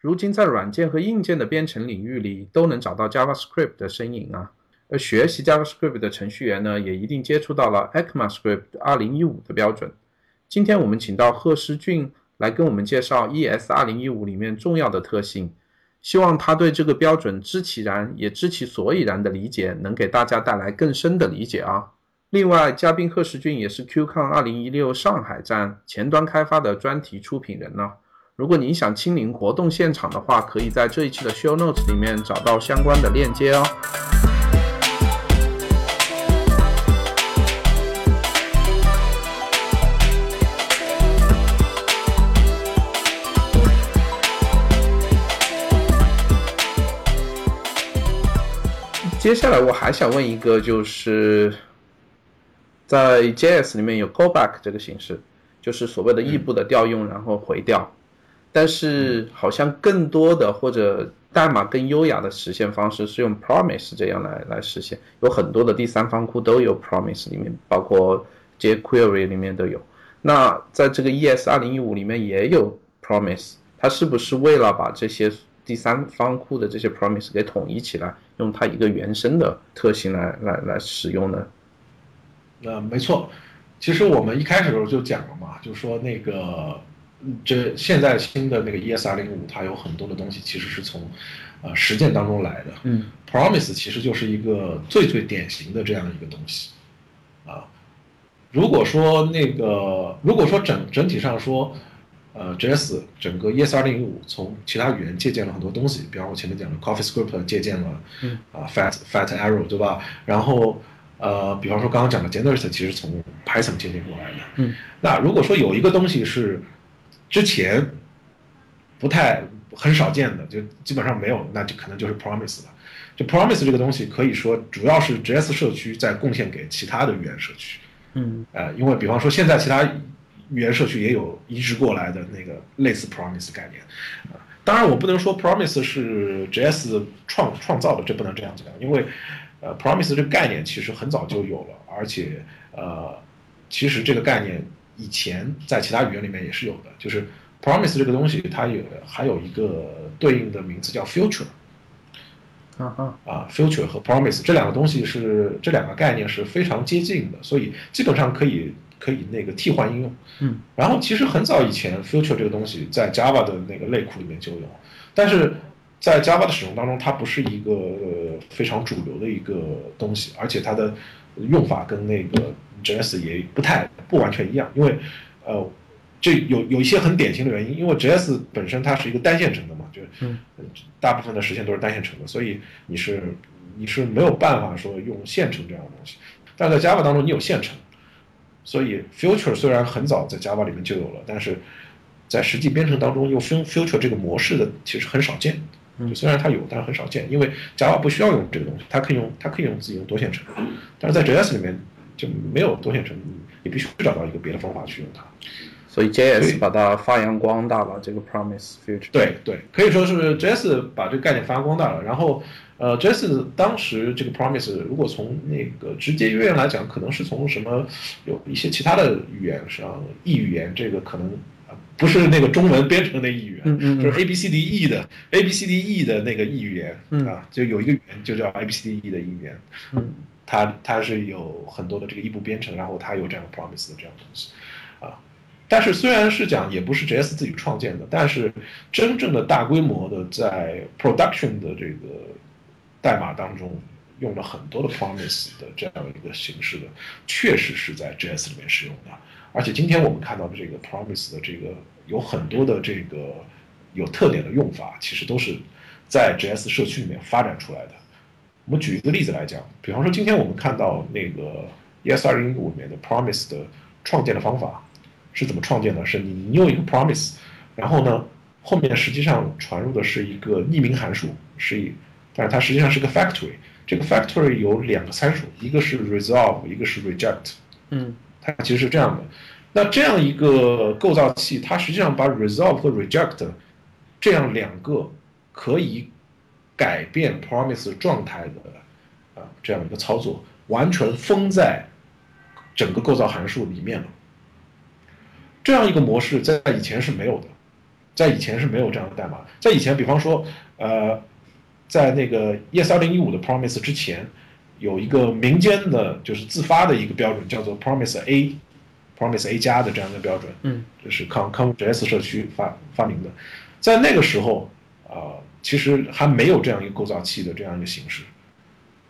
如今在软件和硬件的编程领域里都能找到 JavaScript 的身影啊。而学习 JavaScript 的程序员呢，也一定接触到了 ECMAScript 2015的标准。今天我们请到贺诗俊来跟我们介绍 ES 2015里面重要的特性，希望他对这个标准知其然也知其所以然的理解，能给大家带来更深的理解啊。另外，嘉宾贺世俊也是 QCon 2016上海站前端开发的专题出品人呢。如果您想亲临活动现场的话，可以在这一期的 Show Notes 里面找到相关的链接哦。接下来我还想问一个，就是。在 JS 里面有 callback 这个形式，就是所谓的异步的调用，然后回调。但是好像更多的或者代码更优雅的实现方式是用 promise 这样来来实现。有很多的第三方库都有 promise 里面，包括 jQuery 里面都有。那在这个 ES 二零一五里面也有 promise，它是不是为了把这些第三方库的这些 promise 给统一起来，用它一个原生的特性来来来使用呢？呃，没错，其实我们一开始的时候就讲了嘛，就说那个这现在新的那个 ES 二零五，它有很多的东西其实是从呃实践当中来的。嗯，Promise 其实就是一个最最典型的这样一个东西啊。如果说那个如果说整整体上说，呃，JS 整个 ES 二零五从其他语言借鉴了很多东西，比方我前面讲的 CoffeeScript 借鉴了，嗯啊，Fat Fat Arrow 对吧？然后呃，比方说刚刚讲的 Generate 其实从 Python 借鉴过来的。嗯，那如果说有一个东西是之前不太很少见的，就基本上没有，那就可能就是 Promise 了。就 Promise 这个东西，可以说主要是 JS 社区在贡献给其他的语言社区。嗯，呃，因为比方说现在其他语言社区也有移植过来的那个类似 Promise 概念。啊，当然我不能说 Promise 是 JS 创创造的，这不能这样讲，因为。呃，promise 这个概念其实很早就有了，而且呃，其实这个概念以前在其他语言里面也是有的。就是 promise 这个东西，它有还有一个对应的名字叫 future。啊啊，future 和 promise 这两个东西是这两个概念是非常接近的，所以基本上可以可以那个替换应用。嗯。然后其实很早以前，future 这个东西在 Java 的那个类库里面就有，但是。在 Java 的使用当中，它不是一个非常主流的一个东西，而且它的用法跟那个 JS 也不太不完全一样。因为，呃，这有有一些很典型的原因，因为 JS 本身它是一个单线程的嘛，就大部分的实现都是单线程的，所以你是你是没有办法说用线程这样的东西。但在 Java 当中，你有线程，所以 Future 虽然很早在 Java 里面就有了，但是在实际编程当中用 Future 这个模式的其实很少见。就虽然它有，但是很少见，因为 Java 不需要用这个东西，它可以用，它可以用自己用多线程，但是在 JS 里面就没有多线程，你你必须找到一个别的方法去用它。所以 JS 把它发扬光大了，这个 Promise Future。对对，可以说是 JS 把这个概念发扬光大了。然后，呃，JS 当时这个 Promise 如果从那个直接渊源来讲，可能是从什么有一些其他的语言上，异语言这个可能。不是那个中文编程的语言，就是 A B C D E 的 A B C D E 的那个异语言啊，就有一个语言就叫 A B C D E 的异语言，它它是有很多的这个异步编程，然后它有这样的 promise 的这样东西啊。但是虽然是讲也不是 JS 自己创建的，但是真正的大规模的在 production 的这个代码当中用了很多的 promise 的这样一个形式的，确实是在 JS 里面使用的。而且今天我们看到的这个 Promise 的这个有很多的这个有特点的用法，其实都是在 JS 社区里面发展出来的。我们举一个例子来讲，比方说今天我们看到那个 ES 二零一五里面的 Promise 的创建的方法是怎么创建的？是你你有一个 Promise，然后呢后面实际上传入的是一个匿名函数，是一，但是它实际上是个 Factory。这个 Factory 有两个参数，一个是 Resolve，一个是 Reject。嗯。它其实是这样的，那这样一个构造器，它实际上把 resolve 和 reject 这样两个可以改变 promise 状态的啊这样一个操作，完全封在整个构造函数里面了。这样一个模式在以前是没有的，在以前是没有这样的代码，在以前，比方说，呃，在那个 ES 二零一五的 Promise 之前，有一个民间的，就是自发的一个标准，叫做 Promise A，Promise A 加的这样的标准，嗯，这是康康 JS 社区发发明的，在那个时候，啊，其实还没有这样一个构造器的这样一个形式。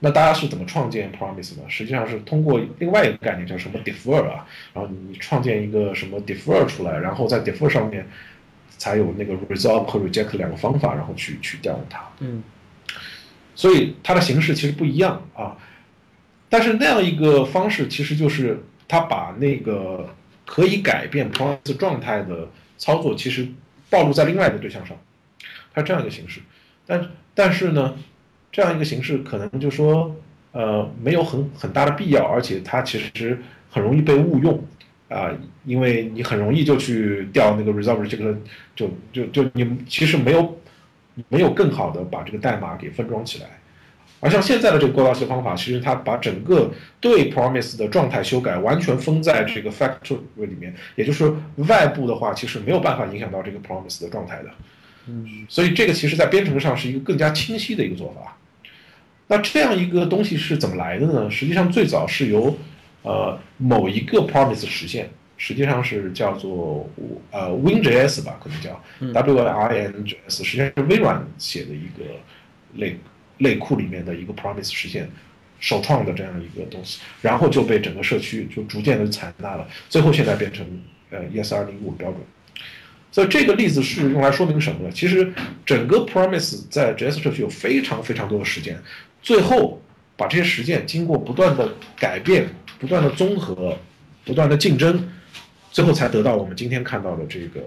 那大家是怎么创建 promise 的？实际上是通过另外一个概念叫什么 defer 啊，然后你创建一个什么 defer 出来，然后在 defer 上面才有那个 resolve 和 reject 两个方法，然后去去调用它。嗯，所以它的形式其实不一样啊，但是那样一个方式其实就是它把那个可以改变 promise 状态的操作，其实暴露在另外一个对象上，它这样一个形式。但但是呢？这样一个形式可能就说，呃，没有很很大的必要，而且它其实很容易被误用，啊，因为你很容易就去调那个 resolve 这个，就就就你其实没有没有更好的把这个代码给分装起来，而像现在的这个构造器方法，其实它把整个对 promise 的状态修改完全封在这个 factory 里面，也就是外部的话，其实没有办法影响到这个 promise 的状态的，嗯，所以这个其实在编程上是一个更加清晰的一个做法。那这样一个东西是怎么来的呢？实际上最早是由，呃，某一个 promise 实现，实际上是叫做呃 WinJS 吧，可能叫 WinJS，实际上是微软写的一个类类库里面的一个 promise 实现，首创的这样一个东西，然后就被整个社区就逐渐的采纳了，最后现在变成呃 ES 二零五标准。所以这个例子是用来说明什么呢？其实整个 promise 在 JS 社区有非常非常多的实践。最后，把这些实践经过不断的改变、不断的综合、不断的竞争，最后才得到我们今天看到的这个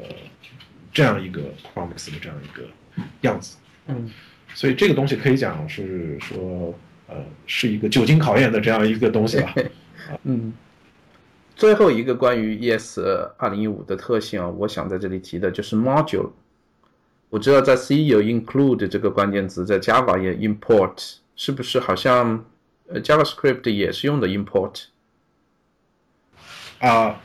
这样一个 promise 的这样一个样子。嗯，所以这个东西可以讲是说，呃，是一个久经考验的这样一个东西吧。嗯，最后一个关于 ES 二零一五的特性啊，我想在这里提的就是 module。我知道在 C 有 include 这个关键词，在 Java 也 import。是不是好像呃 JavaScript 也是用的 import 啊？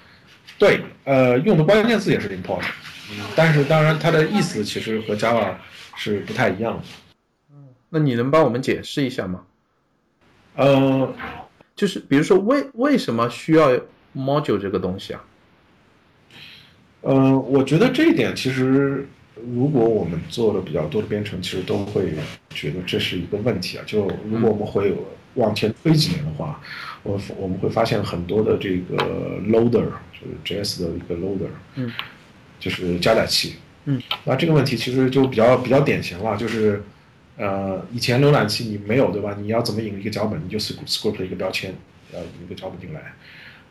对，呃，用的关键字也是 import，嗯，但是当然它的意思其实和 Java 是不太一样的。那你能帮我们解释一下吗？呃，就是比如说为为什么需要 module 这个东西啊？呃，我觉得这一点其实。如果我们做了比较多的编程，其实都会觉得这是一个问题啊。就如果我们会往前推几年的话，我我们会发现很多的这个 loader，就是 JS 的一个 loader，嗯，就是加载器，嗯，那这个问题其实就比较比较典型了，就是呃，以前浏览器你没有对吧？你要怎么引一个脚本，你就 script 一个标签，要引一个脚本进来。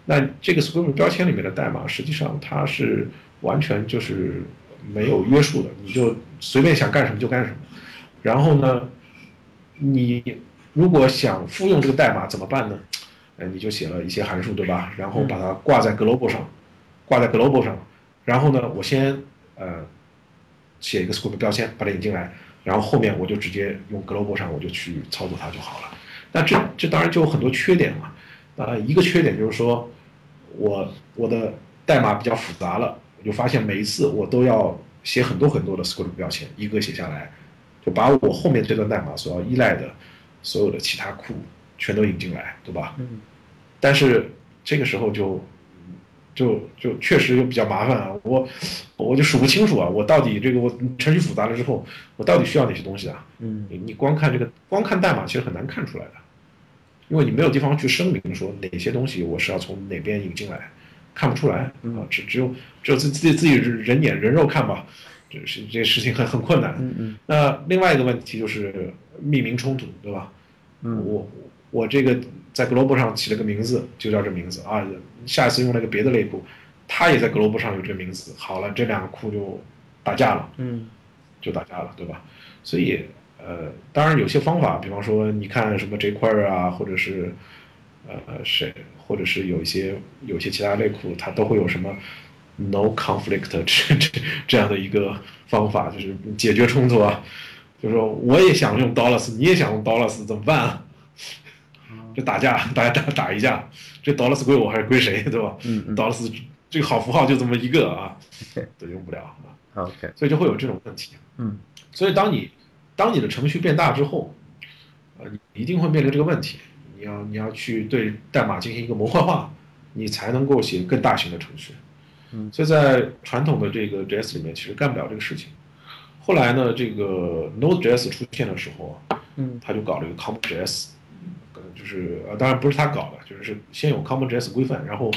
那这个 script 标签里面的代码，实际上它是完全就是。没有约束的，你就随便想干什么就干什么。然后呢，你如果想复用这个代码怎么办呢？呃，你就写了一些函数，对吧？然后把它挂在 global 上，挂在 global 上。然后呢，我先呃写一个 script 标签把它引进来，然后后面我就直接用 global 上我就去操作它就好了。那这这当然就有很多缺点嘛。啊，一个缺点就是说我我的代码比较复杂了。我就发现每一次我都要写很多很多的 script 标签，一个写下来，就把我后面这段代码所要依赖的所有的其他库全都引进来，对吧？嗯。但是这个时候就就就确实就比较麻烦啊，我我就数不清楚啊，我到底这个我程序复杂了之后，我到底需要哪些东西啊？嗯。你你光看这个光看代码其实很难看出来的，因为你没有地方去声明说哪些东西我是要从哪边引进来。看不出来啊，只只有只有自自己自己人眼人肉看吧，这是这事情很很困难。嗯嗯。那另外一个问题就是命名冲突，对吧？嗯。我我这个在 global 上起了个名字，就叫这名字啊。下一次用那个别的类库，他也在 global 上有这个名字，好了，这两个库就打架了。嗯。就打架了，对吧？所以呃，当然有些方法，比方说你看什么 jQuery 啊，或者是。呃，谁或者是有一些有些其他类库，它都会有什么 no conflict 这这这样的一个方法，就是解决冲突啊。就是说，我也想用 dollars，你也想用 dollars，怎么办啊？就打架，大 家打打一架，这 dollars 归我还是归谁，对吧？嗯嗯。dollars 这个好符号就这么一个啊，都用不了啊。OK，所以就会有这种问题。嗯所以当你当你的程序变大之后，呃，你一定会面临这个问题，你要你要去对代码进行一个模块化，你才能够写更大型的程序。嗯所以在传统的这个 JS 里面，其实干不了这个事情。后来呢，这个 Node.js 出现的时候啊，嗯他就搞了一个 CommonJS，呃，就是呃，当然不是他搞的，就是先有 CommonJS 规范，然后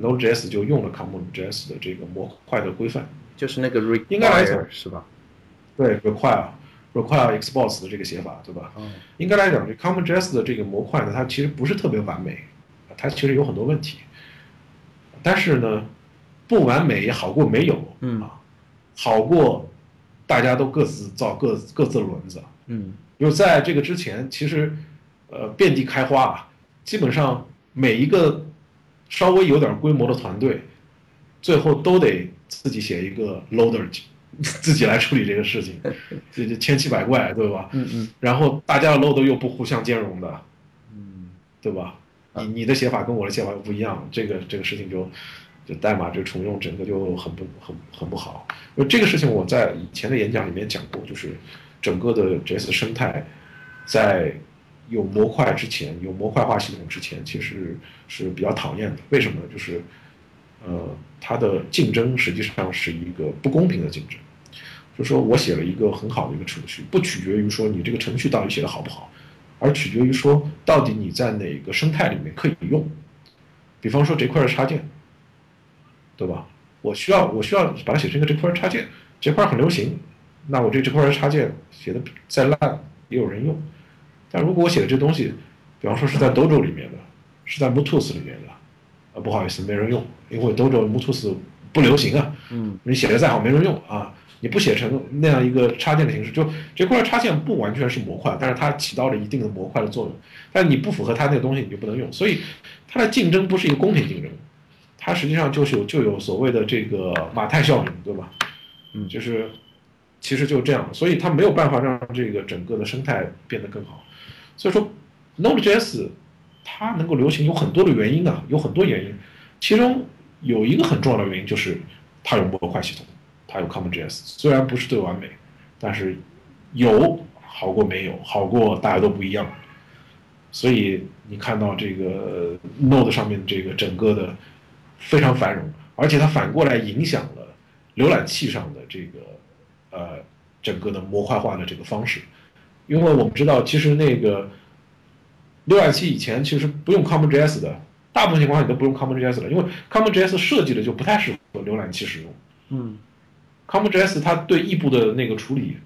Node.js 就用了 CommonJS 的这个模块的规范。就是那个应该来讲 require 是吧？对，require require exports 的这个写法，对吧？嗯应该来讲，这 CommonJS 的这个模块呢，它其实不是特别完美，它其实有很多问题。但是呢，不完美也好过没有，嗯啊，好过大家都各自造各各自的轮子。嗯因为在这个之前，其实呃遍地开花啊，基本上每一个稍微有点规模的团队，最后都得自己写一个 loader，自己来处理这个事情，这这千奇百怪，对吧？嗯嗯然后大家的 loader 又不互相兼容的，嗯对吧？你你的写法跟我的写法又不一样，这个这个事情就就代码就重用整个就很不很很不好。因为这个事情我在以前的演讲里面讲过，就是整个的 JS 生态在有模块之前，有模块化系统之前，其实是比较讨厌的。为什么呢？就是呃，它的竞争实际上是一个不公平的竞争。就说我写了一个很好的一个程序，不取决于说你这个程序到底写的好不好，而取决于说到底你在哪个生态里面可以用。比方说这块的插件，对吧？我需要我需要把它写成一个这块插件，这块很流行，那我这这块插件写的再烂也有人用。但如果我写的这东西，比方说是在 Dojo 里面的，是在 Mutus 里面的，啊不好意思没人用，因为 Dojo Mutus 不流行啊。嗯你写的再好没人用啊，你不写成那样一个插件的形式，就这块插件不完全是模块，但是它起到了一定的模块的作用，但你不符合它那个东西你就不能用，所以它的竞争不是一个公平竞争，它实际上就是有就有所谓的这个马太效应，对吧？嗯就是其实就这样，所以它没有办法让这个整个的生态变得更好，所以说 Node.js 它能够流行有很多的原因啊，有很多原因，其中有一个很重要的原因就是它有模块系统，它有 CommonJS，虽然不是最完美，但是有好过没有，好过大家都不一样。所以你看到这个 Node 上面这个整个的非常繁荣，而且它反过来影响了浏览器上的这个呃整个的模块化的这个方式，因为我们知道其实那个浏览器以前其实不用 CommonJS 的，大部分情况下你都不用 CommonJS 了，因为 CommonJS 设计的就不太适合浏览器使用。嗯 CommonJS 它对异步的那个处理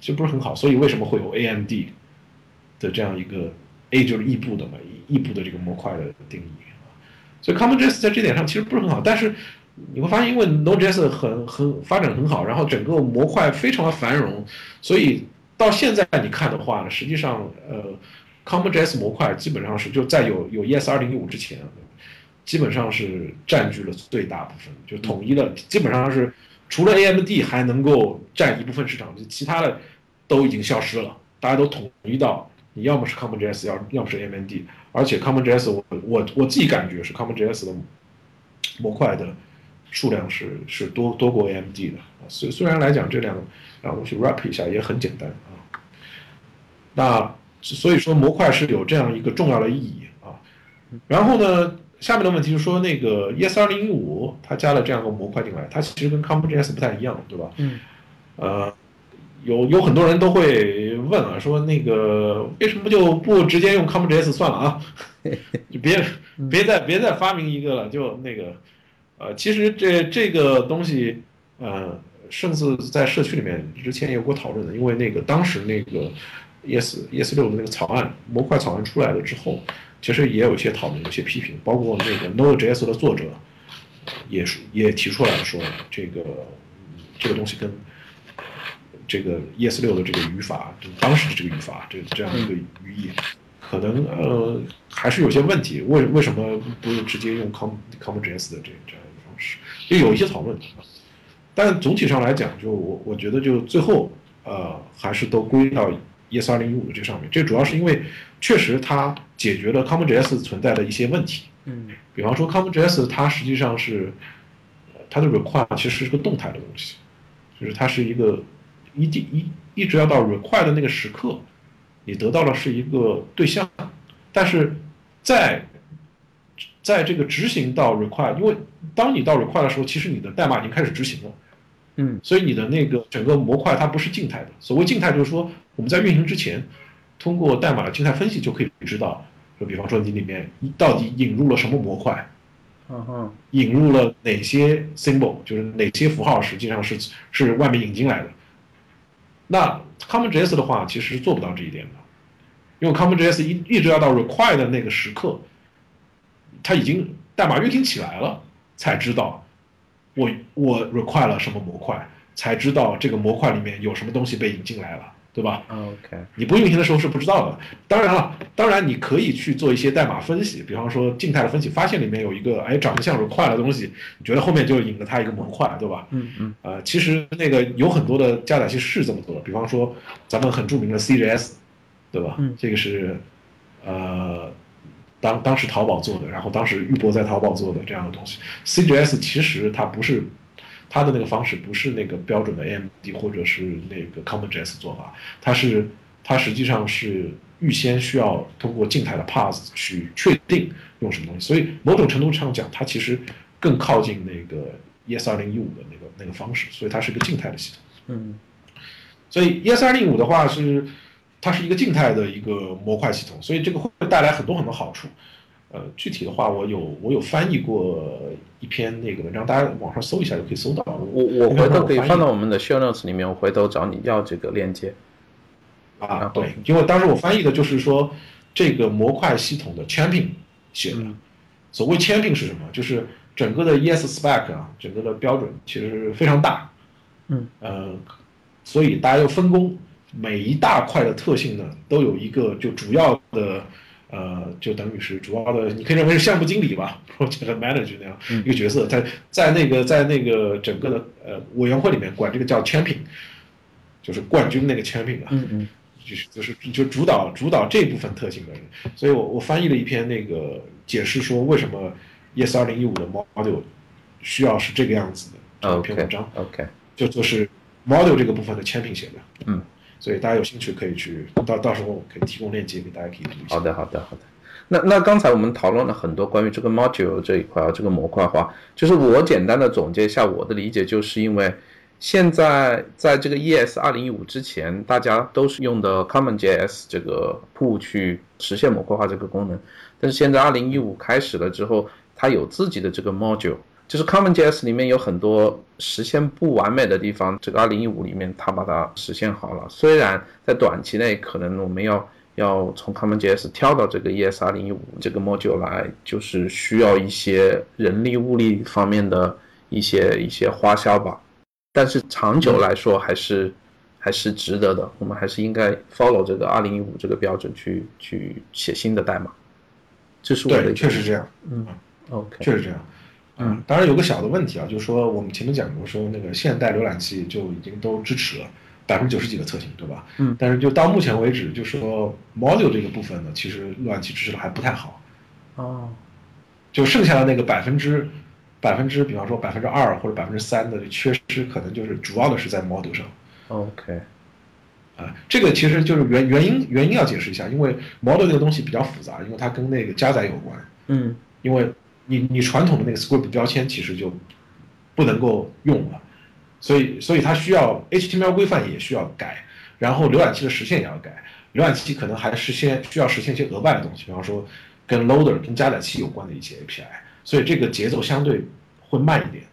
其实不是很好，所以为什么会有 AMD 的这样一个 A 就是异步的嘛，异步的这个模块的定义啊，所以 CommonJS 在这点上其实不是很好，但是你会发现，因为 Node.js 很很发展很好，然后整个模块非常的繁荣，所以到现在你看的话呢，实际上呃 CommonJS 模块基本上是就在有有 ES 二零一五之前，基本上是占据了最大部分，就统一了，基本上是除了 AMD 还能够占一部分市场，其他的都已经消失了，大家都统一到你要么是 CommonJS，要要么是 AMD，而且 CommonJS 我我我自己感觉是 CommonJS 的模块的数量是是多多过 AMD 的。啊，虽虽然来讲这两个东西 wrap 一下也很简单啊，那所以说模块是有这样一个重要的意义啊。然后呢，下面的问题就是说，那个 ES 二零一五它加了这样一个模块进来，它其实跟 CommonJS 不太一样，对吧？嗯呃，有有很多人都会问啊，说那个为什么就不直接用 CommonJS 算了啊？就别别再别再发明一个了，就那个呃，其实这这个东西呃，甚至在社区里面之前也有过讨论的，因为那个当时那个 ES ES 六的那个草案模块草案出来了之后，其实也有一些讨论，有些批评，包括那个 Node.js 的作者也是也提出来说，这个这个东西跟这个 ES 六的这个语法，就当时的这个语法，这这样一个语义，可能呃还是有些问题。为为什么不直接用 Com CommonJS 的这这样一个方式？就有一些讨论。但总体上来讲，就我我觉得就最后呃还是都归到 ES 二零一五的这上面。这主要是因为确实它解决了 CommonJS 存在的一些问题。嗯比方说 CommonJS 它实际上是呃它的 require 其实是个动态的东西，就是它是一个一定一一直要到 require 的那个时刻，你得到的是一个对象，但是在在这个执行到 require，因为当你到 require 的时候，其实你的代码已经开始执行了，嗯，所以你的那个整个模块它不是静态的。所谓静态，就是说我们在运行之前，通过代码的静态分析就可以知道，就比方说你里面到底引入了什么模块。嗯哼，引入了哪些 symbol，就是哪些符号实际上是是外面引进来的。那 CommonJS 的话，其实是做不到这一点的，因为 CommonJS 一一直要到 require 的那个时刻，它已经代码运行起来了，才知道我我 require 了什么模块，才知道这个模块里面有什么东西被引进来了。对吧？OK，你不运行的时候是不知道的。当然了，当然你可以去做一些代码分析，比方说静态的分析，发现里面有一个哎长得像 require 的东西，你觉得后面就引了它一个模块，对吧？嗯嗯。呃，其实那个有很多的加载器是这么做的，比方说咱们很著名的 CJS，对吧？嗯。这个是呃当当时淘宝做的，然后当时玉博在淘宝做的这样的东西。，CGS 其实它不是。它的那个方式不是那个标准的 AMD 或者是那个 CommonJS 做法，它是它实际上是预先需要通过静态的 pass 去确定用什么东西，所以某种程度上讲，它其实更靠近那个 ES2015 的那个那个方式，所以它是一个静态的系统。嗯，所以 ES2015 的话是它是一个静态的一个模块系统，所以这个会带来很多很多好处。呃，具体的话，我有我有翻译过一篇那个文章，大家网上搜一下就可以搜到。我我回头可以放到我们的 show notes 里面，我回头找你要这个链接。啊，对，因为当时我翻译的就是说这个模块系统的 champion 写的。所谓 champion 是什么？就是整个的 ES spec 啊，整个的标准其实非常大。嗯。呃，所以大家要分工，每一大块的特性呢，都有一个就主要的。呃，就等于是主要的，你可以认为是项目经理吧，project manager 那样一个角色，在在那个在那个整个的呃委员会里面管这个叫 champion，就是冠军那个 champion 啊，嗯嗯，就是就是就主导主导这部分特性的人，所以我我翻译了一篇那个解释说为什么 yes 二零一五的 model 需要是这个样子的这篇文章，OK，就就是 model 这个部分的 champion 写的，嗯。所以大家有兴趣可以去到到时候可以提供链接给大家可以读一下。好的，好的，好的。那那刚才我们讨论了很多关于这个 module 这一块啊，这个模块化，就是我简单的总结一下我的理解，就是因为现在在这个 ES 二零一五之前，大家都是用的 CommonJS 这个铺去实现模块化这个功能，但是现在二零一五开始了之后，它有自己的这个 module。就是 CommonJS 里面有很多实现不完美的地方，这个2015里面它把它实现好了。虽然在短期内可能我们要要从 CommonJS 跳到这个 ES 2015这个 module 来，就是需要一些人力物力方面的一些一些花销吧。但是长久来说还是还是值得的。我们还是应该 follow 这个2015这个标准去去写新的代码。这是我的确实这样。嗯，OK，确实这样。嗯，当然有个小的问题啊，就是说我们前面讲过，说那个现代浏览器就已经都支持了百分之九十几的测评，对吧？嗯。但是就到目前为止，就说 module 这个部分呢，其实浏览器支持的还不太好。哦。就剩下的那个百分之百分之，比方说百分之二或者百分之三的缺失，可能就是主要的是在 module 上。OK。啊，这个其实就是原原因原因要解释一下，因为 module 这个东西比较复杂，因为它跟那个加载有关。嗯。因为。你你传统的那个 script 标签其实就不能够用了，所以所以它需要 HTML 规范也需要改，然后浏览器的实现也要改，浏览器可能还是先需要实现一些额外的东西，比方说跟 loader 跟加载器有关的一些 API，所以这个节奏相对会慢一点。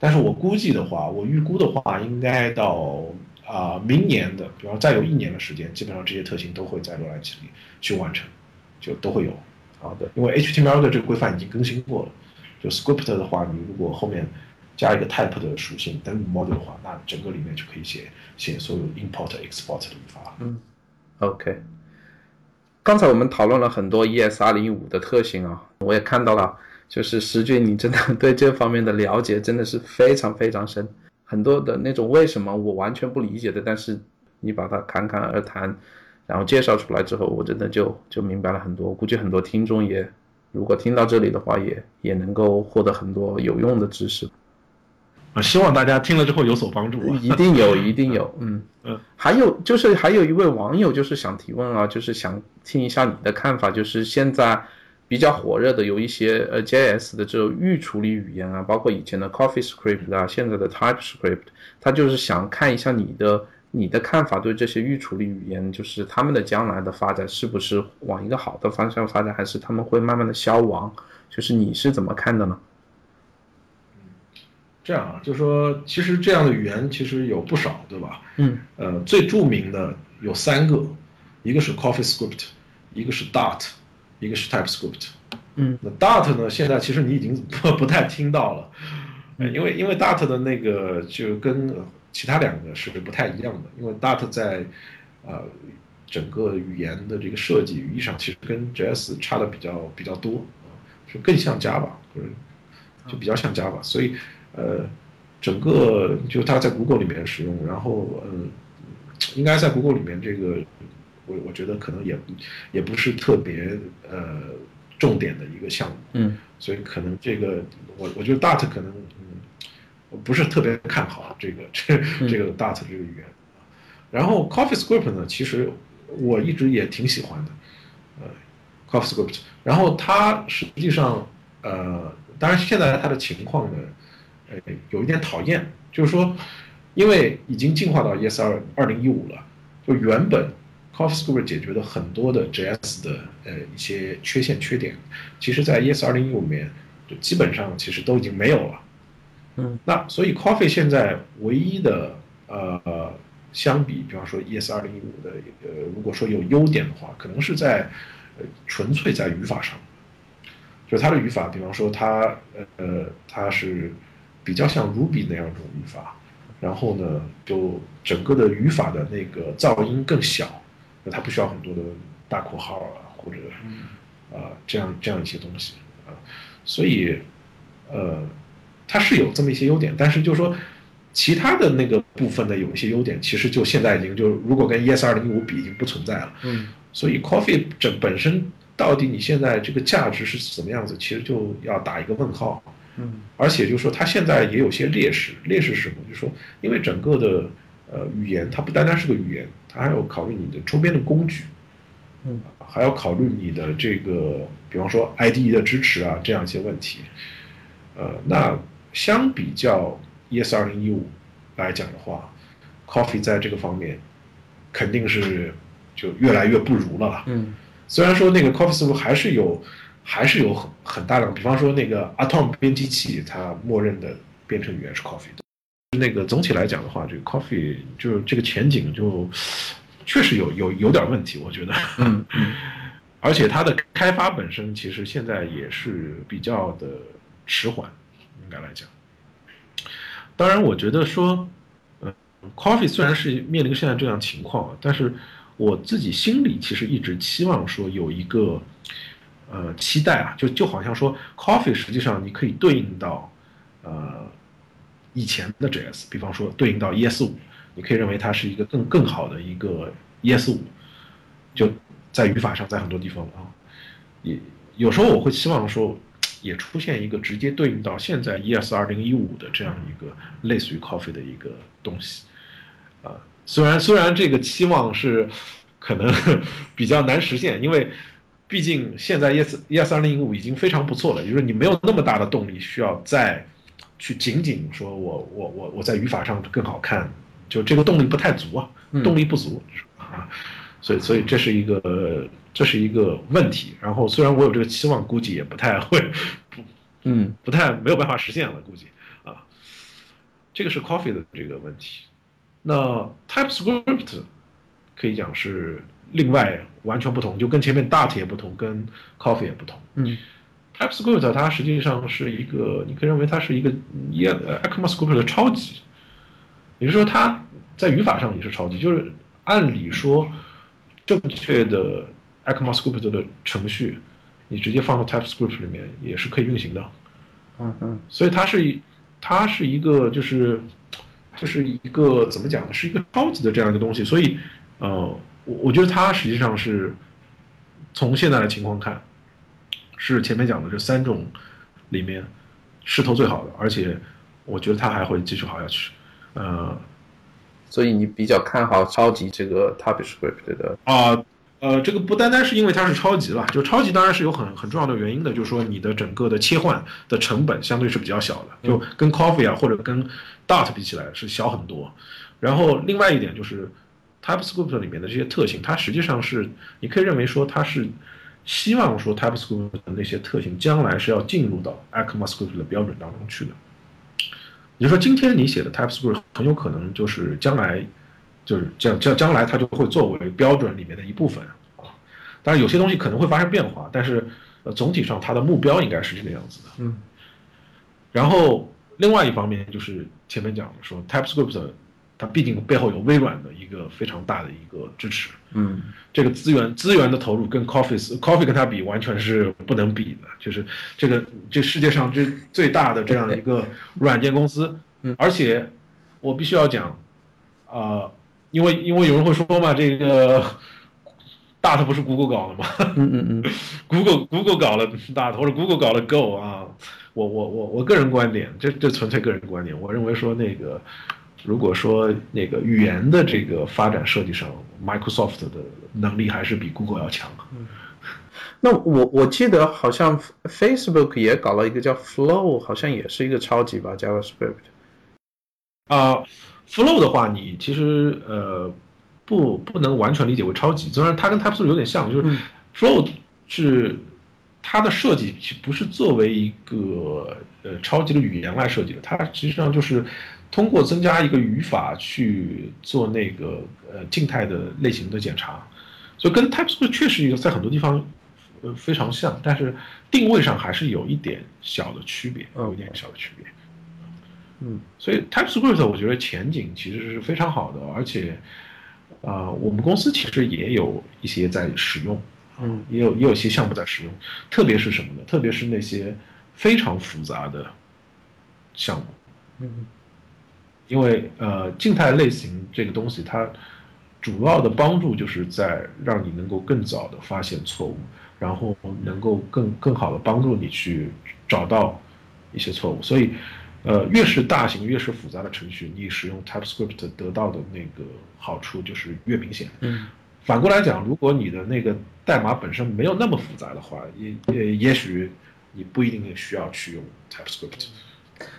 但是我估计的话，我预估的话，应该到啊明年的，比方再有一年的时间，基本上这些特性都会在浏览器里去完成，就都会有。好的，因为 HTML 的这个规范已经更新过了，就 script 的话，你如果后面加一个 type 的属性等于 module 的话，那整个里面就可以写写所有 import export 的语法了。嗯，OK。刚才我们讨论了很多 ES 二零五的特性啊，我也看到了，就是石俊，你真的 对这方面的了解真的是非常非常深，很多的那种为什么我完全不理解的，但是你把它侃侃而谈。然后介绍出来之后，我真的就就明白了很多。估计很多听众也，如果听到这里的话，也也能够获得很多有用的知识。啊，希望大家听了之后有所帮助。一定有，一定有，嗯 嗯。还有就是还有一位网友就是想提问啊，就是想听一下你的看法，就是现在比较火热的有一些呃 JS 的这种预处理语言啊，包括以前的 CoffeeScript 啊，现在的 TypeScript，他就是想看一下你的你的看法，对这些预处理语言，就是他们的将来的发展是不是往一个好的方向发展，还是他们会慢慢的消亡？就是你是怎么看的呢？这样啊，就是说，其实这样的语言其实有不少，对吧？嗯。呃，最著名的有三个，一个是 CoffeeScript，一个是 Dart，一个是 TypeScript。嗯。那 Dart 呢，现在其实你已经不 不太听到了，因为因为 Dart 的那个就跟其他两个是不太一样的，因为 Dart 在呃整个语言的这个设计语义上，其实跟 JS 差的比较比较多，就更像 Java，或者就比较像 Java，所以。呃，整个就它在 Google 里面使用，然后嗯，应该在 Google 里面这个，我我觉得可能也也不是特别呃重点的一个项目，嗯，所以可能这个我我觉得 Dart 可能不是特别看好这个这这个 Dart 这个语言，然后 CoffeeScript 呢，其实我一直也挺喜欢的，呃，CoffeeScript，然后它实际上呃，当然现在它的情况呢。呃，有一点讨厌，就是说，因为已经进化到 ES 二二零一五了，就原本 CoffeeScript 解决的很多的 JS 的呃一些缺陷缺点，其实在 ES 二零一五里面就基本上其实都已经没有了。嗯，那所以 Coffee 现在唯一的呃相比，比方说 ES 二零一五的呃，如果说有优点的话，可能是在呃纯粹在语法上，就它的语法，比方说它呃它是。比较像 Ruby 那样一种语法，然后呢，就整个的语法的那个噪音更小，那它不需要很多的大括号啊，或者啊这样这样一些东西啊，所以呃，它是有这么一些优点，但是就是说其他的那个部分的有一些优点，其实就现在已经就如果跟 ES 二零一五比，已经不存在了。嗯，所以 Coffee 整本身到底你现在这个价值是怎么样子，其实就要打一个问号。嗯，而且就是说，它现在也有些劣势。劣势是什么？就是说，因为整个的呃语言，它不单单是个语言，它还要考虑你的周边的工具，嗯，还要考虑你的这个，比方说 IDE 的支持啊，这样一些问题。呃，那相比较 ES 二零一五来讲的话，Coffee 在这个方面肯定是就越来越不如了。嗯，虽然说那个 Coffee 似乎还是有。还是有很很大量，比方说那个 Atom 编辑器，它默认的编程语言是 Coffee 的。那个总体来讲的话，这个 Coffee 就这个前景就确实有有有点问题，我觉得。嗯。而且它的开发本身其实现在也是比较的迟缓，应该来讲。当然，我觉得说，嗯，Coffee 虽然是面临现在这样情况，但是我自己心里其实一直期望说有一个。呃，期待啊，就就好像说，Coffee 实际上你可以对应到，呃，以前的 JS，比方说对应到 ES 五，你可以认为它是一个更更好的一个 ES 五，就在语法上，在很多地方啊，也有时候我会期望说，也出现一个直接对应到现在 ES 二零一五的这样一个类似于 Coffee 的一个东西，啊，虽然虽然这个期望是可能 比较难实现，因为。毕竟现在 ES ES 二零一五已经非常不错了，就是你没有那么大的动力需要再去仅仅说我我我我在语法上更好看，就这个动力不太足啊，动力不足啊，所以所以这是一个这是一个问题。然后虽然我有这个期望，估计也不太会不嗯不太没有办法实现了，估计啊，这个是 Coffee 的这个问题。那 TypeScript 可以讲是。另外完全不同，就跟前面 Dart 也不同，跟 Coffee 也不同。嗯，TypeScript 它实际上是一个，你可以认为它是一个 ECMAScript 的超级，也就是说它在语法上也是超级。就是按理说，正确的 ECMAScript 的程序，你直接放到 TypeScript 里面也是可以运行的。嗯嗯，所以它是它是一个就是就是一个怎么讲呢？是一个超级的这样一个东西。所以呃。我我觉得它实际上是，从现在的情况看，是前面讲的这三种里面势头最好的，而且我觉得它还会继续好下去。呃，所以你比较看好超级这个 TypeScript 的啊。呃，这个不单单是因为它是超级了，就超级当然是有很很重要的原因的，就是说你的整个的切换的成本相对是比较小的，就跟 Coffee 啊或者跟 Dart 比起来是小很多。然后另外一点就是 TypeScript 里面的这些特性，它实际上是你可以认为说它是希望说 TypeScript 的那些特性将来是要进入到 ECMAScript 的标准当中去的。也就是说，今天你写的 TypeScript 很有可能就是将来。就是将将将来它就会作为标准里面的一部分啊，当然有些东西可能会发生变化，但是呃总体上它的目标应该是这个样子的。嗯。然后另外一方面就是前面讲的说，TypeScript 它毕竟背后有微软的一个非常大的一个支持。嗯。这个资源资源的投入跟 Coffee Coffee 跟它比完全是不能比的，就是这个这世界上这最大的这样一个软件公司。嗯。而且我必须要讲，啊。因为因为有人会说嘛，这个 Dart 不是 Google 搞的吗？嗯嗯 嗯，Google Google 搞了 Dart 或者 Google 搞了 Go 啊，我我我我个人观点，这这纯粹个人观点，我认为说那个，如果说那个语言的这个发展设计上，Microsoft 的能力还是比 Google 要强。那我我记得好像 Facebook 也搞了一个叫 Flow，好像也是一个超级吧，JavaScript。啊。Flow 的话，你其实呃不不能完全理解为超级，虽然它跟 TypeScript 有点像，就是 Flow 是它的设计不是作为一个呃超级的语言来设计的，它实际上就是通过增加一个语法去做那个呃静态的类型的检查，所以跟 TypeScript 确实有在很多地方呃非常像，但是定位上还是有一点小的区别，有一点小的区别。嗯，所以 TypeScript 我觉得前景其实是非常好的，而且，啊，我们公司其实也有一些在使用，嗯，也有也有一些项目在使用，特别是什么呢？特别是那些非常复杂的项目，嗯，因为呃，静态类型这个东西，它主要的帮助就是在让你能够更早的发现错误，然后能够更更好的帮助你去找到一些错误，所以。呃，越是大型、越是复杂的程序，你使用 TypeScript 得到的那个好处就是越明显。嗯，反过来讲，如果你的那个代码本身没有那么复杂的话，也也也许你不一定需要去用 TypeScript。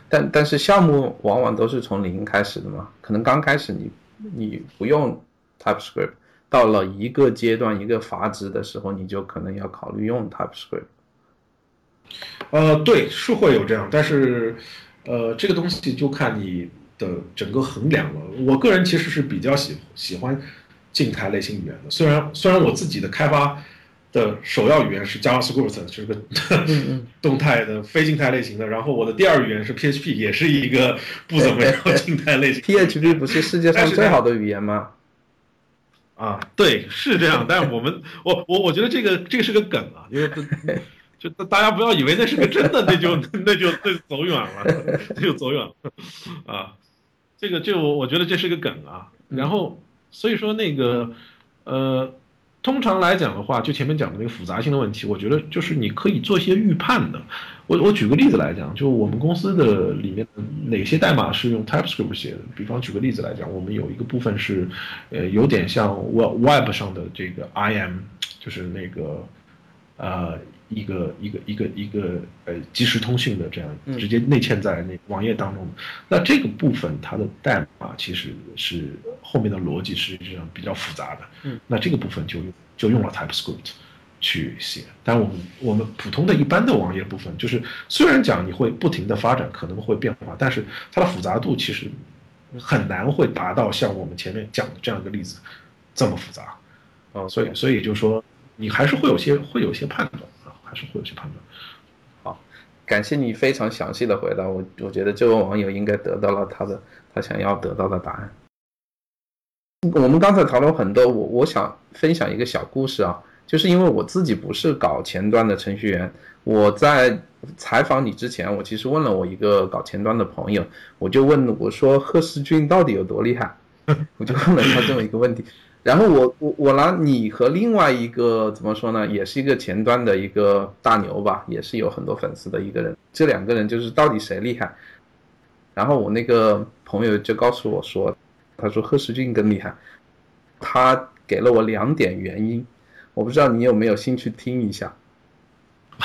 但但是项目往往都是从零开始的嘛，可能刚开始你你不用 TypeScript，到了一个阶段、一个阀值的时候，你就可能要考虑用 TypeScript。呃，对，是会有这样，但是。呃，这个东西就看你的整个衡量了。我个人其实是比较喜喜欢静态类型语言的，虽然虽然我自己的开发的首要语言是 JavaScript，是个 动态的非静态类型的。然后我的第二语言是 PHP，也是一个不怎么 样静态类型。PHP 不是世界上最好的语言吗？啊，对，是这样。但是我们，我我我觉得这个这个是个梗啊，因为。就大家不要以为那是个真的，那就 那就那走远了，那就走远了啊！这个就我觉得这是个梗啊。然后所以说那个呃，通常来讲的话，就前面讲的那个复杂性的问题，我觉得就是你可以做一些预判的。我我举个例子来讲，就我们公司的里面哪些代码是用 TypeScript 写的？比方举个例子来讲，我们有一个部分是呃有点像 Web 上的这个 IM，就是那个呃。一个一个一个一个呃即时通讯的这样直接内嵌在那网页当中，那这个部分它的代码其实是后面的逻辑实际上比较复杂的，嗯，那这个部分就用就用了 TypeScript 去写，但我们我们普通的一般的网页部分，就是虽然讲你会不停的发展，可能会变化，但是它的复杂度其实很难会达到像我们前面讲的这样一个例子这么复杂，啊，所以所以就说你还是会有些会有些判断。还是会有些判断。好，感谢你非常详细的回答。我我觉得这位网友应该得到了他的他想要得到的答案。我们刚才讨论很多，我我想分享一个小故事啊，就是因为我自己不是搞前端的程序员，我在采访你之前，我其实问了我一个搞前端的朋友，我就问我说贺世俊到底有多厉害，我就问了他这么一个问题。然后我我我拿你和另外一个怎么说呢，也是一个前端的一个大牛吧，也是有很多粉丝的一个人，这两个人就是到底谁厉害？然后我那个朋友就告诉我说，他说贺世俊更厉害，他给了我两点原因，我不知道你有没有兴趣听一下。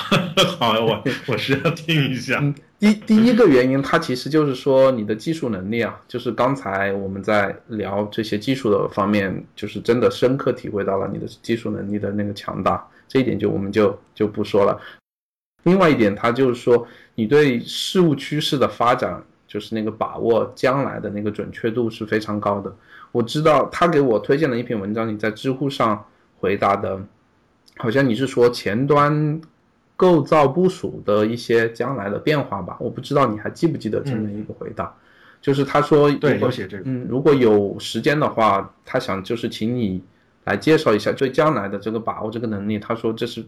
好，我我是要听一下。第第一个原因，它其实就是说你的技术能力啊，就是刚才我们在聊这些技术的方面，就是真的深刻体会到了你的技术能力的那个强大，这一点就我们就就不说了。另外一点，它就是说你对事物趋势的发展，就是那个把握将来的那个准确度是非常高的。我知道他给我推荐了一篇文章，你在知乎上回答的，好像你是说前端。构造部署的一些将来的变化吧，我不知道你还记不记得这么一个回答，就是他说对有写这个，嗯，如果有时间的话，他想就是请你来介绍一下对将来的这个把握这个能力，他说这是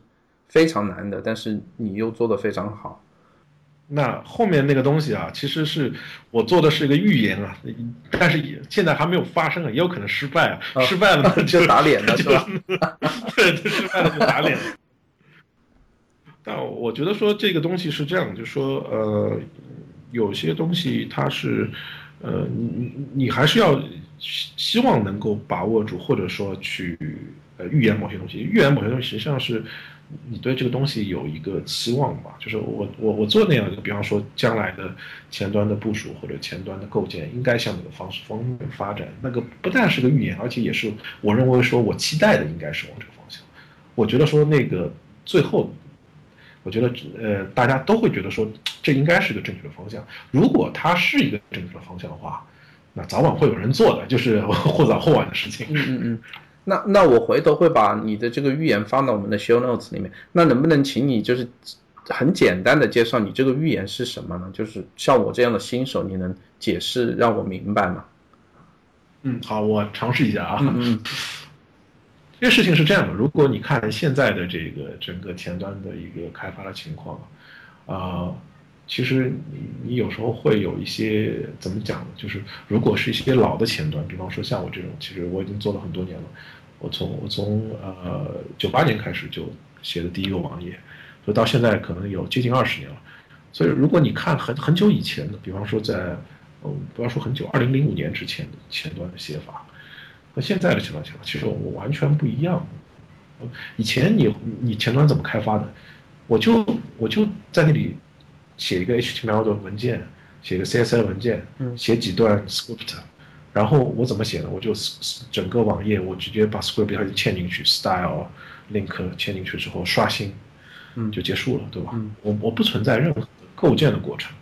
非常难的，但是你又做的非常好。那后面那个东西啊，其实是我做的是一个预言啊，但是也现在还没有发生啊，也有可能失败啊，失败了 就打脸了是吧？对，失败了就打脸。但我觉得说这个东西是这样，就是说，呃，有些东西它是，呃，你你你还是要希望能够把握住，或者说去呃预言某些东西。预言某些东西实际上是你对这个东西有一个期望吧。就是我我我做那样一个，比方说将来的前端的部署或者前端的构建应该向哪个方式方面发展，那个不但是个预言，而且也是我认为说我期待的应该是往这个方向。我觉得说那个最后。我觉得，呃，大家都会觉得说，这应该是个正确的方向。如果它是一个正确的方向的话，那早晚会有人做的，就是 或早或晚的事情。嗯嗯嗯。那那我回头会把你的这个预言放到我们的 show notes 里面。那能不能请你就是很简单的介绍你这个预言是什么呢？就是像我这样的新手，你能解释让我明白吗？嗯，好，我尝试一下啊。嗯。这个事情是这样的，如果你看现在的这个整个前端的一个开发的情况，啊，其实你你有时候会有一些怎么讲呢？就是如果是一些老的前端，比方说像我这种，其实我已经做了很多年了，我从我从呃九八年开始就写的第一个网页，所以到现在可能有接近二十年了。所以如果你看很很久以前的，比方说在嗯不要说很久，二零零五年之前的前端的写法。和现在的前端情况其实我完全不一样。以前你你前端怎么开发的？我就我就在那里写一个 HTML 的文件，写个 CSS 文件，写几段 script，然后我怎么写呢？我就整个网页我直接把 script 它就嵌进去，style link 嵌进去之后刷新，就结束了，对吧？我我不存在任何构建的过程。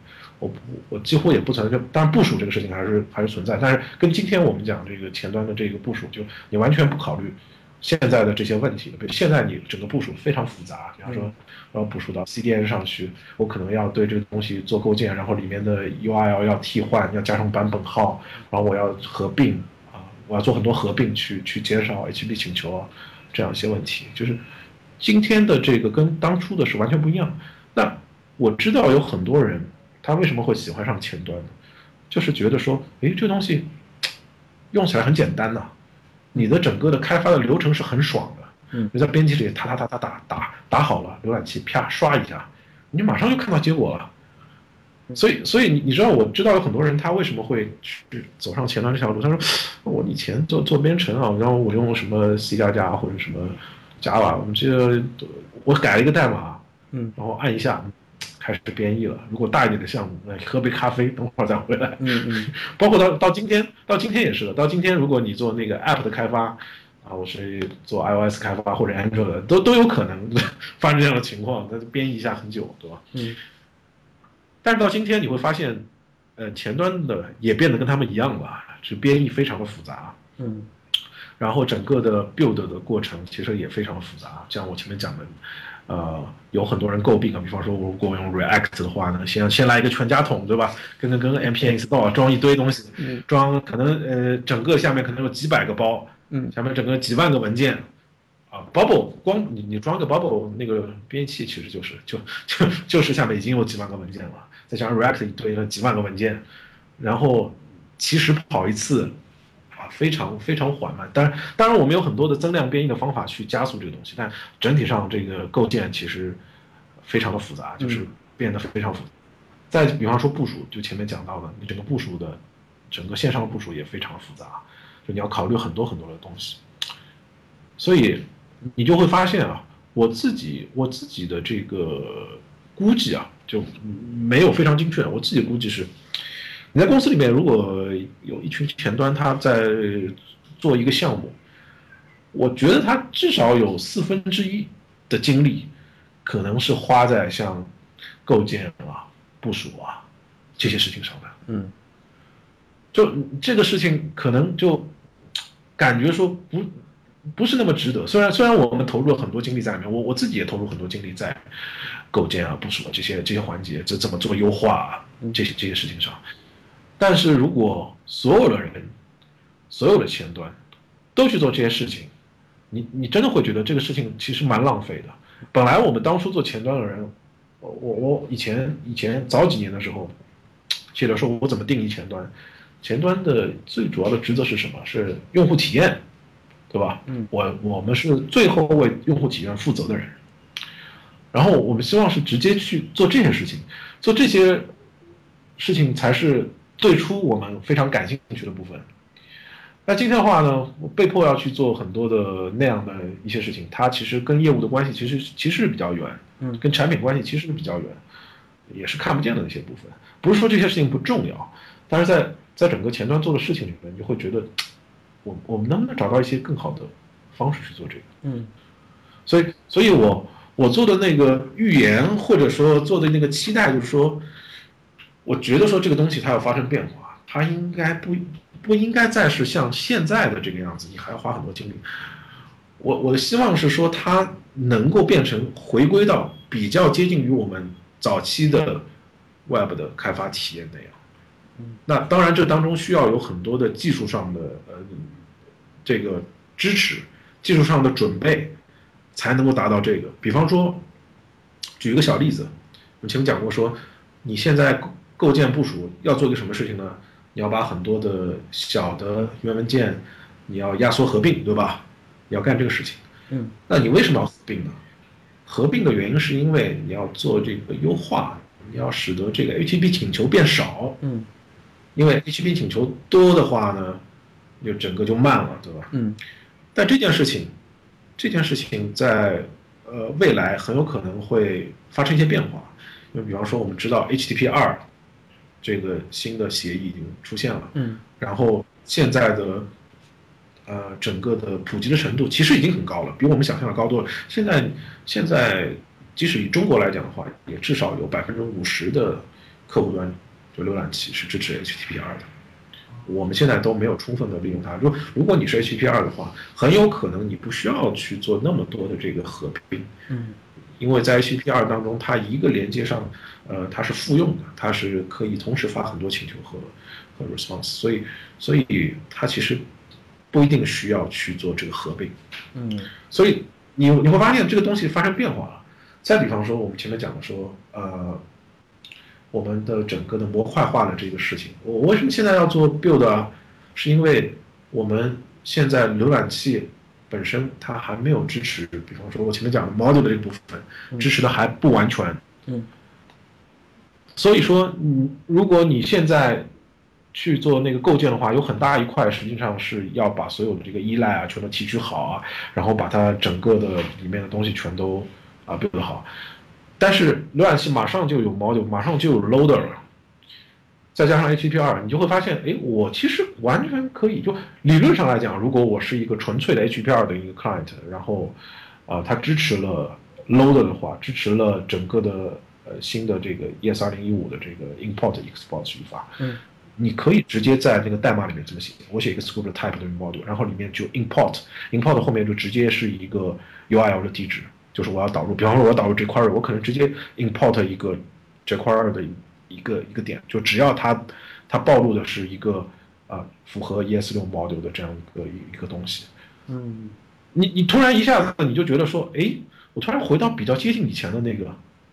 我我几乎也不存在，当然部署这个事情还是还是存在，但是跟今天我们讲这个前端的这个部署，就你完全不考虑现在的这些问题。比如现在你整个部署非常复杂，比方说我要部署到 CDN 上去，我可能要对这个东西做构建，然后里面的 URL 要替换，要加上版本号，然后我要合并啊，我要做很多合并去去减少 HB 请求啊这样一些问题。就是今天的这个跟当初的是完全不一样。那我知道有很多人。他为什么会喜欢上前端呢？就是觉得说，哎，这东西用起来很简单呐，你的整个的开发的流程是很爽的。嗯，你在编辑里打打打打打打打好了，浏览器啪刷一下，你马上就看到结果了。所以，所以你你知道，我知道有很多人他为什么会去走上前端这条路。他说，我以前做做编程啊，然后我用什么 C 加加或者什么 Java，我们这个我改了一个代码，嗯，然后按一下。开始编译了。如果大一点的项目，那喝杯咖啡，等会儿再回来。嗯嗯。包括到到今天，到今天也是的。到今天，如果你做那个 App 的开发，啊，我是做 iOS 开发或者 Android 的，都都有可能 发生这样的情况。那编译一下很久，对吧？嗯。但是到今天你会发现，呃，前端的也变得跟他们一样吧，就编译非常的复杂。嗯。然后整个的 build 的过程其实也非常复杂，像我前面讲的。呃，有很多人诟病啊，比方说，如果我用 React 的话呢，先先来一个全家桶，对吧？跟跟跟 npm install 装一堆东西，装可能呃整个下面可能有几百个包，嗯，下面整个几万个文件，啊，Bubble 光你你装个 Bubble 那个编译器其实就是就就就是下面已经有几万个文件了，再加上 React 一堆了几万个文件，然后其实跑一次。非常非常缓慢，当然当然我们有很多的增量编译的方法去加速这个东西，但整体上这个构建其实非常的复杂，就是变得非常复杂。再比方说部署，就前面讲到的，你整个部署的整个线上的部署也非常复杂，就你要考虑很多很多的东西，所以你就会发现啊，我自己我自己的这个估计啊，就没有非常精确，我自己估计是，你在公司里面如果有一群前端他在做一个项目，我觉得他至少有四分之一的精力，可能是花在像构建啊、部署啊这些事情上的。嗯就这个事情可能就感觉说不不是那么值得。虽然虽然我们投入了很多精力在里面，我我自己也投入很多精力在构建啊、部署啊这些这些环节，这怎么做优化啊这些这些事情上。但是如果所有的人、所有的前端都去做这些事情，你你真的会觉得这个事情其实蛮浪费的。本来我们当初做前端的人，我我我以前以前早几年的时候，写的说我怎么定义前端，前端的最主要的职责是什么？是用户体验，对吧？嗯，我我们是最后为用户体验负责的人，然后我们希望是直接去做这些事情，做这些事情才是最初我们非常感兴趣的部分。那今天的话呢，我被迫要去做很多的那样的一些事情，它其实跟业务的关系其实其实是比较远，嗯跟产品关系其实是比较远，也是看不见的那些部分。不是说这些事情不重要，但是在在整个前端做的事情里面，你就会觉得，我我们能不能找到一些更好的方式去做这个？嗯所以，所以我我做的那个预言，或者说做的那个期待，就是说，我觉得说这个东西它要发生变化，它应该不不应该再是像现在的这个样子，你还要花很多精力。我我的希望是说，它能够变成回归到比较接近于我们早期的 Web 的开发体验那样。那当然，这当中需要有很多的技术上的呃这个支持，技术上的准备，才能够达到这个。比方说，举一个小例子，我们前面讲过说，你现在构构建部署要做一个什么事情呢？你要把很多的小的源文件，你要压缩合并，对吧？你要干这个事情。嗯那你为什么要合并呢？合并的原因是因为你要做这个优化，你要使得这个 HTTP 请求变少，嗯因为 HTTP 请求多的话呢，就整个就慢了，对吧？嗯但这件事情，这件事情在呃未来很有可能会发生一些变化，因为比方说我们知道 HTTP 二这个新的协议已经出现了，嗯然后现在的呃整个的普及的程度其实已经很高了，比我们想象的高多了。现在现在即使以中国来讲的话，也至少有百分之五十的客户端就浏览器是支持 HTTP 二的。我们现在都没有充分的利用它。如如果你是 HTTP 二的话，很有可能你不需要去做那么多的这个合并，嗯因为在 HTTP 二当中，它一个连接上，呃，它是复用的，它是可以同时发很多请求和和 response，所以所以它其实不一定需要去做这个合并。嗯所以你你会发现这个东西发生变化了。再比方说，我们前面讲的说，呃，我们的整个的模块化的这个事情，我为什么现在要做 build 啊？是因为我们现在浏览器本身它还没有支持，比方说我前面讲的 module 的这部分支持的还不完全，嗯。所以说，你如果你现在去做那个构建的话，有很大一块实际上是要把所有的这个依赖啊全都提取好啊，然后把它整个的里面的东西全都啊 build 好。但是浏览器马上就有 module，马上就有 loader 了，再加上 HTTP 二，你就会发现，哎，我其实完全可以，就理论上来讲，如果我是一个纯粹的 HTTP 二的一个 client，然后啊、它支持了 loader 的话，支持了整个的呃新的这个 ES 二零一五的这个 import export 语法，嗯。你可以直接在那个代码里面这么写，我写一个 script type 的 module，然后里面就 import，import 后面就直接是一个 URL 的地址，就是我要导入，比方说我要导入 jQuery，我可能直接 import 一个 jQuery 的一个一个点，就只要它它暴露的是一个啊、符合 ES 六 module 的这样一个一一个东西，嗯你你突然一下子你就觉得说，哎，我突然回到比较接近以前的那个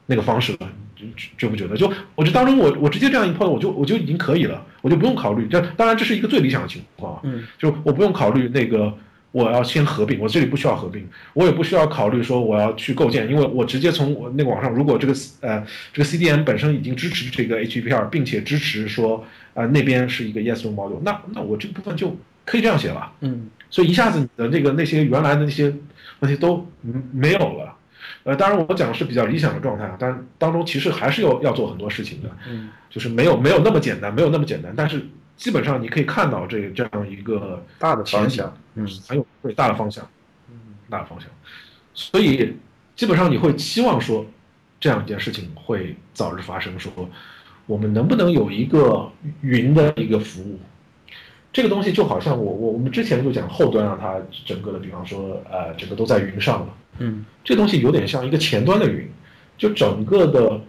那个方式了，你觉觉不觉得？就我就当中我我直接这样一碰，我就我就已经可以了，我就不用考虑。这当然这是一个最理想的情况啊，嗯就我不用考虑那个我要先合并，我这里不需要合并，我也不需要考虑说我要去构建，因为我直接从我那个网上，如果这个呃这个 CDN 本身已经支持这个 HTTPR，并且支持说呃那边是一个 ES6 module，那那我这个部分就可以这样写了。嗯，所以一下子你的那个那些原来的那些问题都没有了。呃，当然我讲的是比较理想的状态啊，但当中其实还是要要做很多事情的。嗯，就是没有没有那么简单，没有那么简单，但是。基本上你可以看到这这样一个大的方向，嗯，很有对大的方向，嗯，大的方向，所以基本上你会期望说，这样一件事情会早日发生，说我们能不能有一个云的一个服务？这个东西就好像我我我们之前就讲后端啊，它整个的，比方说呃，整个都在云上了，嗯，这东西有点像一个前端的云，就整个的。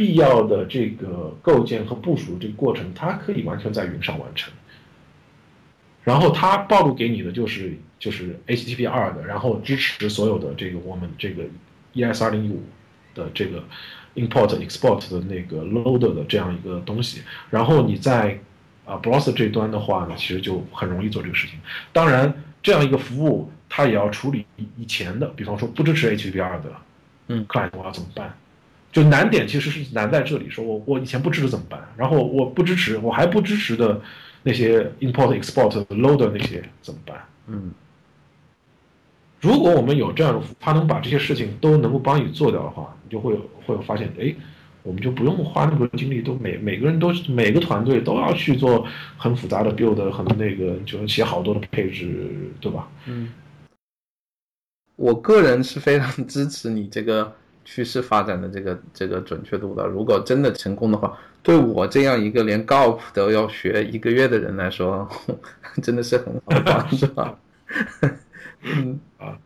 必要的这个构建和部署这个过程，它可以完全在云上完成。然后它暴露给你的就是就是 HTTP 二的，然后支持所有的这个我们这个 ES 二零一五的这个 import export 的那个 loader 的这样一个东西。然后你在啊 browser 这端的话呢，其实就很容易做这个事情。当然，这样一个服务它也要处理以前的，比方说不支持 HTTP 二的，嗯，client 我要怎么办？就难点其实是难在这里，说我我以前不支持怎么办？然后我不支持，我还不支持的那些 import export load 那些怎么办？嗯，如果我们有这样的，他能把这些事情都能够帮你做掉的话，你就会会发现，哎，我们就不用花那么多精力，都每每个人都每个团队都要去做很复杂的 build，很那个就是写好多的配置，对吧？嗯，我个人是非常支持你这个。趋势发展的这个这个准确度的，如果真的成功的话，对我这样一个连 Go 都要学一个月的人来说，真的是很好的帮助。嗯啊，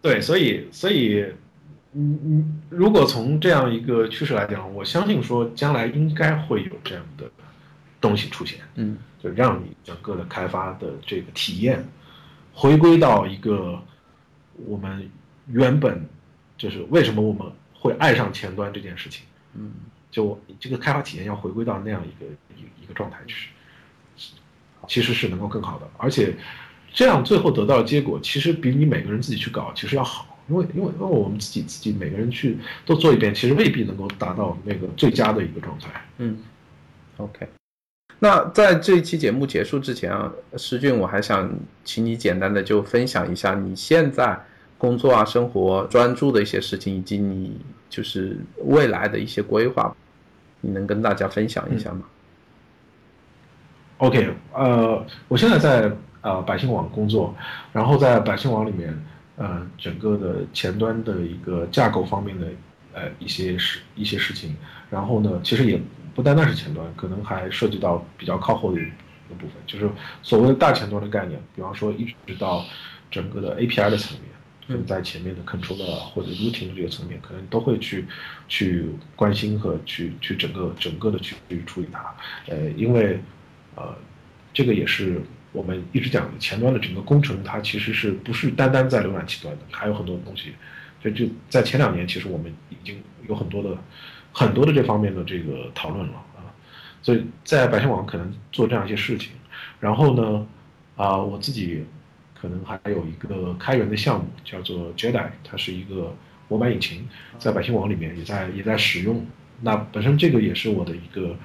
对，所以所以，嗯嗯，如果从这样一个趋势来讲，我相信说将来应该会有这样的东西出现。嗯，就让你整个的开发的这个体验回归到一个我们原本就是为什么我们。会爱上前端这件事情，嗯，就这个开发体验要回归到那样一个一一个状态去，其实是能够更好的，而且这样最后得到的结果，其实比你每个人自己去搞其实要好，因为因为因为我们自己自己每个人去都做一遍，其实未必能够达到那个最佳的一个状态。嗯，OK，那在这一期节目结束之前啊，诗俊，我还想请你简单的就分享一下你现在。工作啊，生活专注的一些事情，以及你就是未来的一些规划，你能跟大家分享一下吗？OK，呃，我现在在呃百姓网工作，然后在百姓网里面，呃，整个的前端的一个架构方面的呃一些事一些事情，然后呢，其实也不单单是前端，可能还涉及到比较靠后的一个部分，就是所谓的大前端的概念，比方说一直到整个的 API 的层面。在前面的 control 或者 routing 这个层面，可能都会去去关心和去去整个整个的去去处理它。呃，因为呃，这个也是我们一直讲的前端的整个工程，它其实是不是单单在浏览器端的，还有很多东西。所以就在前两年，其实我们已经有很多的很多的这方面的这个讨论了啊。所以在百姓网可能做这样一些事情，然后呢，啊，我自己。可能还有一个开源的项目叫做 Jedi，它是一个模板引擎，在百姓网里面也在也在使用。那本身这个也是我的一个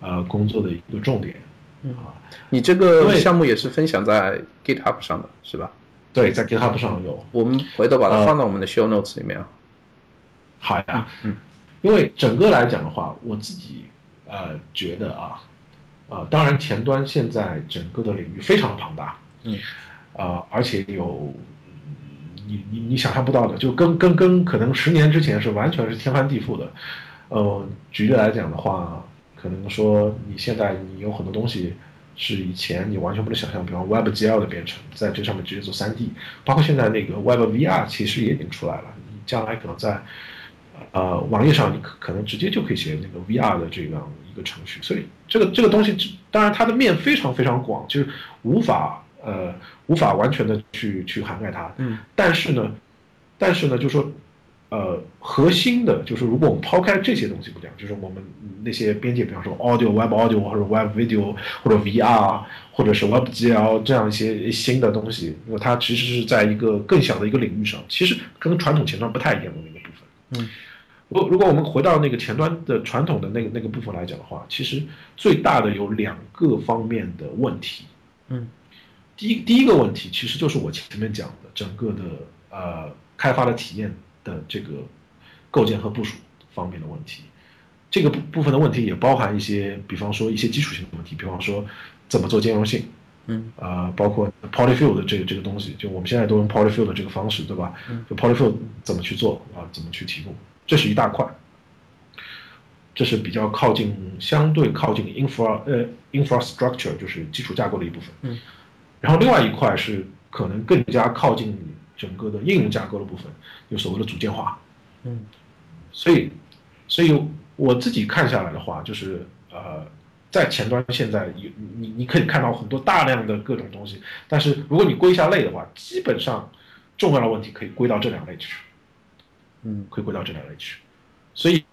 呃工作的一个重点。啊，你这个项目也是分享在 GitHub 上的是吧？对，在 GitHub 上有。我们回头把它放到我们的 Show Notes 里面啊。好呀，嗯，因为整个来讲的话，我自己呃觉得啊，啊，当然前端现在整个的领域非常的庞大，嗯。啊，而且有你你你想象不到的，就跟跟跟可能十年之前是完全是天翻地覆的。呃，举例来讲的话，可能说你现在你有很多东西是以前你完全不能想象，比方 WebGL 的编程，在这上面直接做 3D，包括现在那个 WebVR 其实也已经出来了，你将来可能在呃网页上你可可能直接就可以写那个 VR 的这样一个程序，所以这个这个东西当然它的面非常非常广，就是无法。呃，无法完全的去去涵盖它，嗯，但是呢，但是呢，就说呃，核心的就是，如果我们抛开这些东西不讲，就是我们那些边界，比方说 audio、web audio 或者 web video 或者 VR 或者是 web GL 这样一些新的东西，那么它其实是在一个更小的一个领域上，其实跟传统前端不太一样的那个部分。嗯，如如果我们回到那个前端的传统的那个那个部分来讲的话，其实最大的有两个方面的问题。嗯，第一第一个问题其实就是我前面讲的整个的呃开发的体验。的这个构建和部署方面的问题，这个部部分的问题也包含一些，比方说一些基础性的问题，比方说怎么做兼容性，嗯，啊，包括 polyfill 的这个这个东西，就我们现在都用 polyfill 的这个方式，对吧？就 polyfill 怎么去做啊？怎么去提供？这是一大块，这是比较靠近相对靠近 infra 呃 infrastructure 就是基础架构的一部分，嗯，然后另外一块是可能更加靠近。整个的应用架构的部分，有所谓的组件化，嗯，所以，所以我自己看下来的话，就是呃，在前端现在有你你可以看到很多大量的各种东西，但是如果你归一下类的话，基本上重要的问题可以归到这两类去，嗯，可以归到这两类去，所以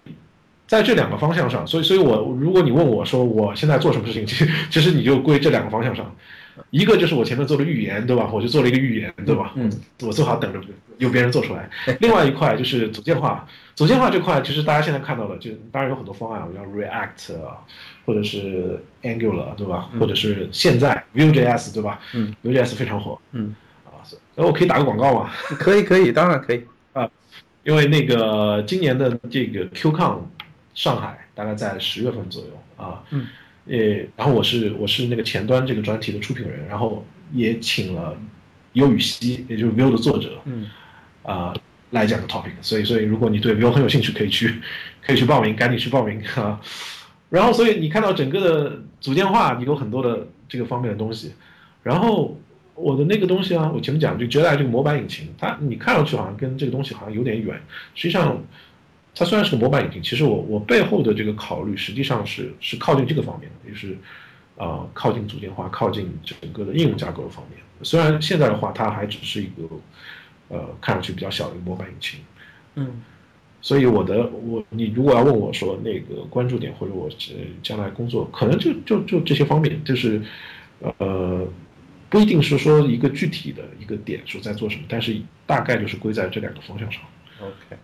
在这两个方向上，所以所以我如果你问我说我现在做什么事情，其实其实你就归这两个方向上。一个就是我前面做的预言，对吧？我就做了一个预言，对吧？嗯，我做好等着由别人做出来。另外一块就是组件化，组件化这块其实大家现在看到的，就当然有很多方案，我要 React 啊，或者是 Angular，对吧？或者是现在 Vue.js，对吧？嗯，Vue.js 非常火。嗯，啊，那我可以打个广告吗？可以，可以，当然可以啊，因为那个今年的这个 QCon 上海大概在十月份左右啊。嗯。呃，然后我是我是那个前端这个专题的出品人，然后也请了尤雨溪，也就是 Vue 的作者，嗯，啊来讲个 topic，所以所以如果你对 Vue 很有兴趣，可以去可以去报名，赶紧去报名啊。然后所以你看到整个的组件化，你有很多的这个方面的东西。然后我的那个东西啊，我前面讲就 Jedi 这个模板引擎，它你看上去好像跟这个东西好像有点远，实际上。它虽然是个模板引擎，其实我我背后的这个考虑实际上是是靠近这个方面的，就是，啊，靠近组件化，靠近整个的应用架构的方面。虽然现在的话，它还只是一个，呃，看上去比较小的一个模板引擎。嗯，所以我的我你如果要问我说那个关注点或者我将来工作，可能就就就这些方面，就是呃，不一定是说一个具体的一个点说在做什么，但是大概就是归在这两个方向上。OK。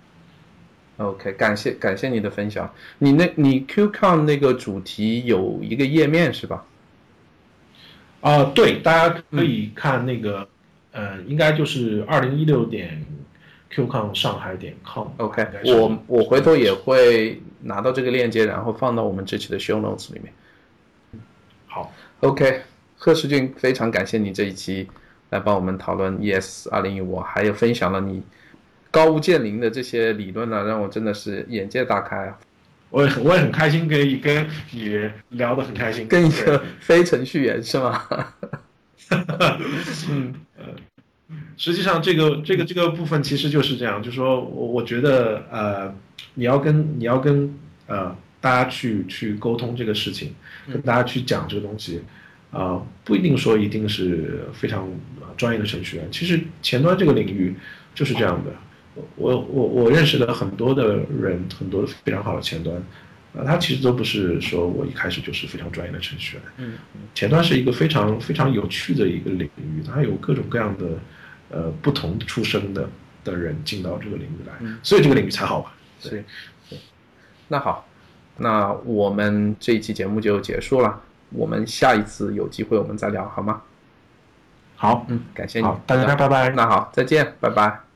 OK，感谢感谢你的分享。你那，你 QCon 那个主题有一个页面是吧？啊，对，大家可以看那个，呃，应该就是二零一六点 QCon 上海点 com。OK，我我回头也会拿到这个链接，然后放到我们这期的 show notes 里面。好，OK，贺世俊，非常感谢你这一期来帮我们讨论 ES 二零一五，还有分享了你。高屋建瓴的这些理论呢，让我真的是眼界大开啊！我也很我也很开心，可以跟你聊得很开心，跟一个非程序员是吗？嗯呃，实际上这个这个这个部分其实就是这样，就是说我我觉得呃，你要跟你要跟呃大家去去沟通这个事情，跟大家去讲这个东西，啊，不一定说一定是非常专业的程序员，其实前端这个领域就是这样的。我我我认识的很多的人，很多非常好的前端，啊，他其实都不是说我一开始就是非常专业的程序员。嗯，前端是一个非常非常有趣的一个领域，它有各种各样的呃不同出身的的人进到这个领域来，所以这个领域才好玩。对，那好，那我们这一期节目就结束了，我们下一次有机会我们再聊好吗？好，嗯，感谢你，大家拜拜。那好，再见，拜拜。